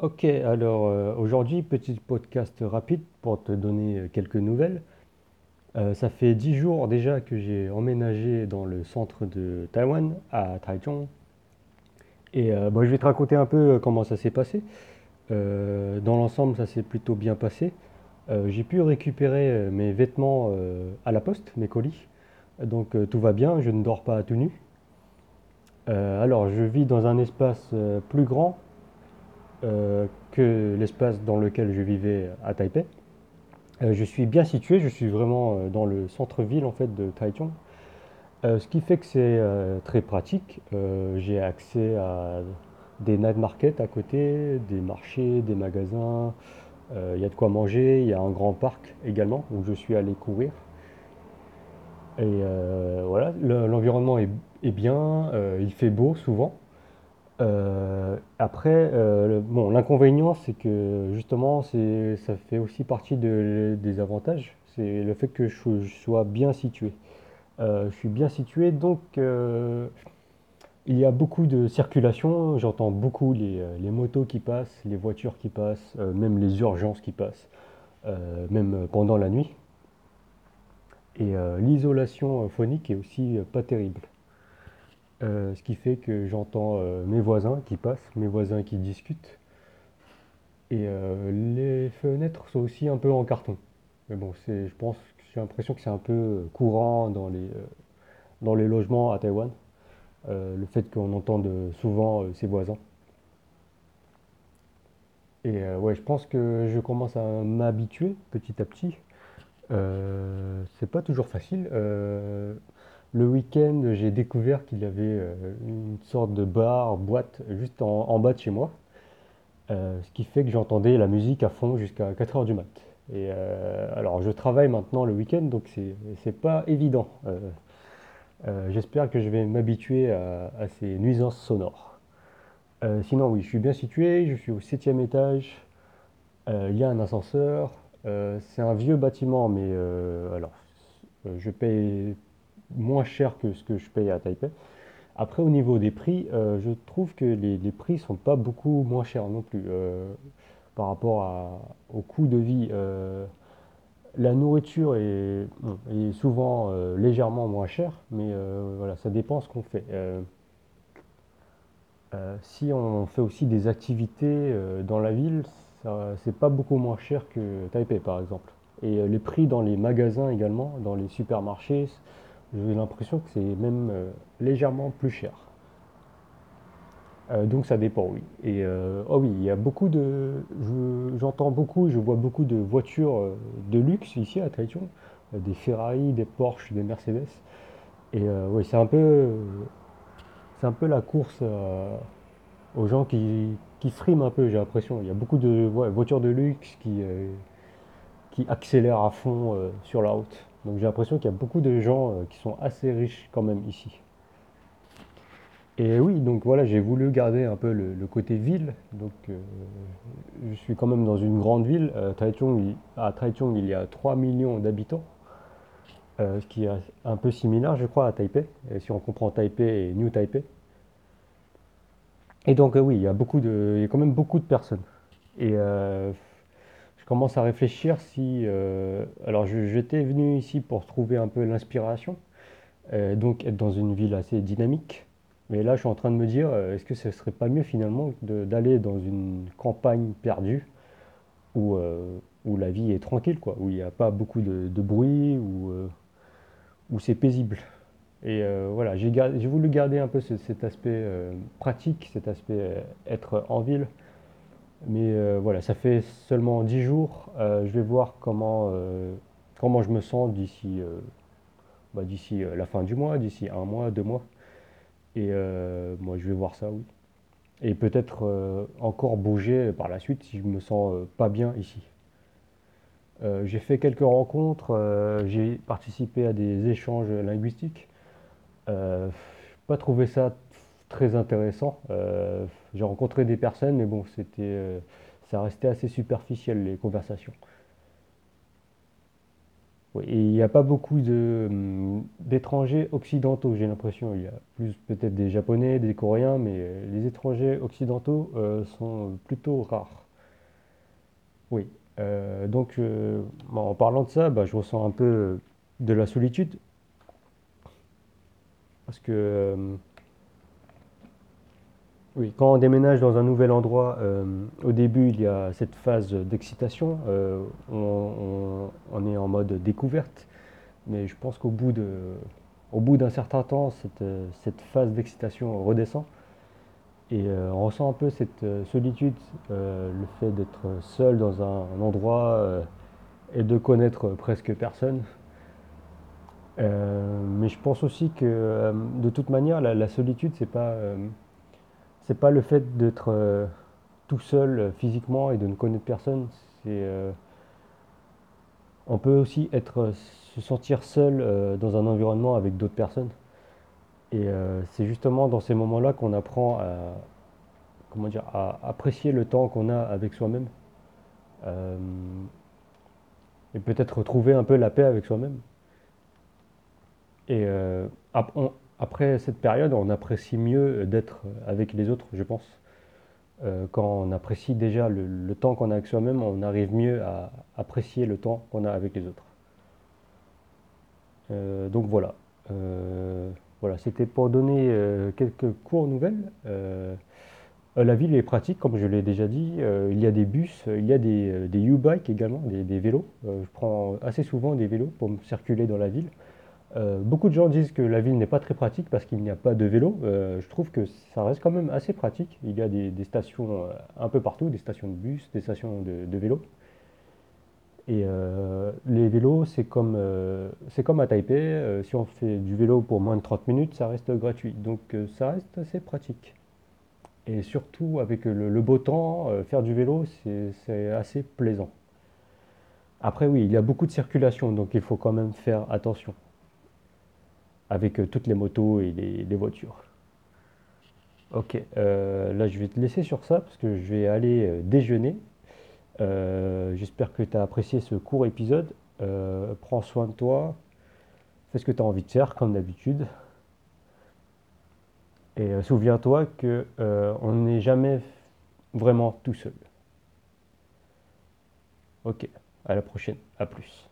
Ok, alors euh, aujourd'hui, petit podcast rapide pour te donner euh, quelques nouvelles. Euh, ça fait dix jours déjà que j'ai emménagé dans le centre de Taïwan, à Taichung. Et bon, je vais te raconter un peu comment ça s'est passé. Dans l'ensemble, ça s'est plutôt bien passé. J'ai pu récupérer mes vêtements à la poste, mes colis. Donc tout va bien, je ne dors pas tout nu. Alors, je vis dans un espace plus grand que l'espace dans lequel je vivais à Taipei. Euh, je suis bien situé, je suis vraiment euh, dans le centre-ville en fait de Taichung, Euh, ce qui fait que c'est euh, très pratique. Euh, j'ai accès à des night markets à côté, des marchés, des magasins. Euh, Il y a de quoi manger, il y a un grand parc également où je suis allé courir. Et euh, voilà, le- l'environnement est, bien, euh, il fait beau souvent. Euh, après, euh, bon, l'inconvénient, c'est que justement, c'est, ça fait aussi partie de- des avantages. C'est le fait que je, sois bien situé. Euh, je suis bien situé, donc il y a beaucoup de circulation. J'entends beaucoup les, motos qui passent, les voitures qui passent, même les urgences qui passent, même pendant la nuit. Et l'isolation phonique est aussi pas terrible. Euh, ce qui fait que j'entends euh, mes voisins qui passent, mes voisins qui discutent. Et euh, les fenêtres sont aussi un peu en carton. Mais bon, je pense, j'ai l'impression que c'est un peu courant dans les, dans les logements à Taïwan. le fait qu'on entende souvent ses voisins. Et ouais, je pense que je commence à m'habituer petit à petit. C'est pas toujours facile. Le week-end, j'ai découvert qu'il y avait euh, une sorte de bar, boîte, juste en, bas de chez moi. Euh, ce qui fait que j'entendais la musique à fond jusqu'à 4 heures du mat. Et euh, alors, je travaille maintenant le week-end, donc c'est pas évident. J'espère que je vais m'habituer à, ces nuisances sonores. Sinon, oui, je suis bien situé, je suis au septième étage, il y a un ascenseur, c'est un vieux bâtiment, mais alors, je paye moins cher que ce que je paye à Taipei. Après, au niveau des prix, euh, je trouve que les, prix sont pas beaucoup moins chers non plus euh, par rapport à- au coût de vie. Euh, la nourriture est, est souvent légèrement moins chère, mais voilà, ça dépend ce qu'on fait. Si on fait aussi des activités dans la ville, c'est pas beaucoup moins cher que Taipei par exemple. Et les prix dans les magasins également, dans les supermarchés, j'ai l'impression que c'est même euh, légèrement plus cher. Euh, donc ça dépend, oui. Et euh, oh oui, il y a beaucoup de, je- j'entends beaucoup, je vois beaucoup de voitures de luxe ici à Taichung, des Ferrari, des Porsche, des Mercedes. Et oui, c'est un peu, c'est un peu la course aux gens qui, qui un peu, j'ai l'impression. Il y a beaucoup de voitures de luxe qui, qui accélèrent à fond sur la route. Donc j'ai l'impression qu'il y a beaucoup de gens euh, qui sont assez riches quand même ici. Et oui, donc voilà, j'ai voulu garder un peu le, côté ville. Donc euh, je suis quand même dans une grande ville. Euh, à Taichung, il y a 3 millions d'habitants, ce qui est un peu similaire, je crois, à Taipei, si on comprend Taipei et New Taipei. Et donc oui, il y a beaucoup de, il y a quand même beaucoup de personnes. Et commence à réfléchir si... euh, alors j'étais venu ici pour trouver un peu l'inspiration, euh, donc être dans une ville assez dynamique. Mais là, je suis en train de me dire, euh, est-ce que ce serait pas mieux finalement d'aller dans une campagne perdue où, où la vie est tranquille, quoi, où il n'y a pas beaucoup de, bruit, où, c'est paisible. Et voilà, j'ai voulu garder un peu ce- cet aspect pratique, cet aspect être en ville. Mais euh, voilà, ça fait seulement 10 jours. Euh, je vais voir comment, euh, comment je me sens d'ici bah, la fin du mois, d'ici un mois, deux mois. Et moi, je vais voir ça, oui. Et peut-être encore bouger par la suite si je me sens pas bien ici. J'ai fait quelques rencontres, j'ai participé à des échanges linguistiques. Pas trouvé ça très intéressant. Euh, j'ai rencontré des personnes, mais bon, c'était, euh, ça restait assez superficiel les conversations. Et il n'y a pas beaucoup hum, d'étrangers occidentaux, j'ai l'impression. Il y a plus peut-être des Japonais, des Coréens, mais euh, les étrangers occidentaux sont plutôt rares. Oui. Donc, en parlant de ça, bah, je ressens un peu de la solitude. Parce que, euh, oui, quand on déménage dans un nouvel endroit, euh, au début, il y a cette phase d'excitation. euh, on, est en mode découverte. Mais je pense qu'au bout d'un certain temps, cette, phase d'excitation redescend. Et euh, on ressent un peu cette solitude, le fait d'être seul dans un, endroit et de connaître presque personne. Mais je pense aussi que de toute manière, la, la solitude, c'est pas, c'est pas le fait d'être euh, tout seul euh, physiquement et de ne connaître personne. C'est, euh, on peut aussi être, se sentir seul dans un environnement avec d'autres personnes. Et c'est justement dans ces moments-là qu'on apprend à, comment dire, à apprécier le temps qu'on a avec soi-même. Et peut-être retrouver un peu la paix avec soi-même. Et on- après cette période, on apprécie mieux d'être avec les autres, je pense. Euh, quand on apprécie déjà le, temps qu'on a avec soi-même, on arrive mieux à apprécier le temps qu'on a avec les autres. Euh, donc voilà. Euh, voilà, c'était pour donner quelques courtes nouvelles. La ville est pratique, comme je l'ai déjà dit. Il y a des bus, il y a des, U-bikes également, des, des vélos. Je prends assez souvent des vélos pour me circuler dans la ville. Euh, beaucoup de gens disent que la ville n'est pas très pratique parce qu'il n'y a pas de vélo. Euh, je trouve que ça reste quand même assez pratique. Il y a des, stations euh, un peu partout, des stations de bus, des stations de, vélos. Et les vélos, c'est comme, à Taipei. Si on fait du vélo pour moins de 30 minutes, ça reste gratuit. Donc ça reste assez pratique. Et surtout avec le, beau temps, faire du vélo, c'est assez plaisant. Après, oui, il y a beaucoup de circulation, donc il faut quand même faire attention avec euh, toutes les motos et les, voitures. Ok, euh, là je vais te laisser sur ça parce que je vais aller euh, déjeuner. J'espère que tu as apprécié ce court épisode. Prends soin de toi, fais ce que tu as envie de faire comme d'habitude. Et souviens-toi que on n'est jamais vraiment tout seul. Ok, à la prochaine, à plus.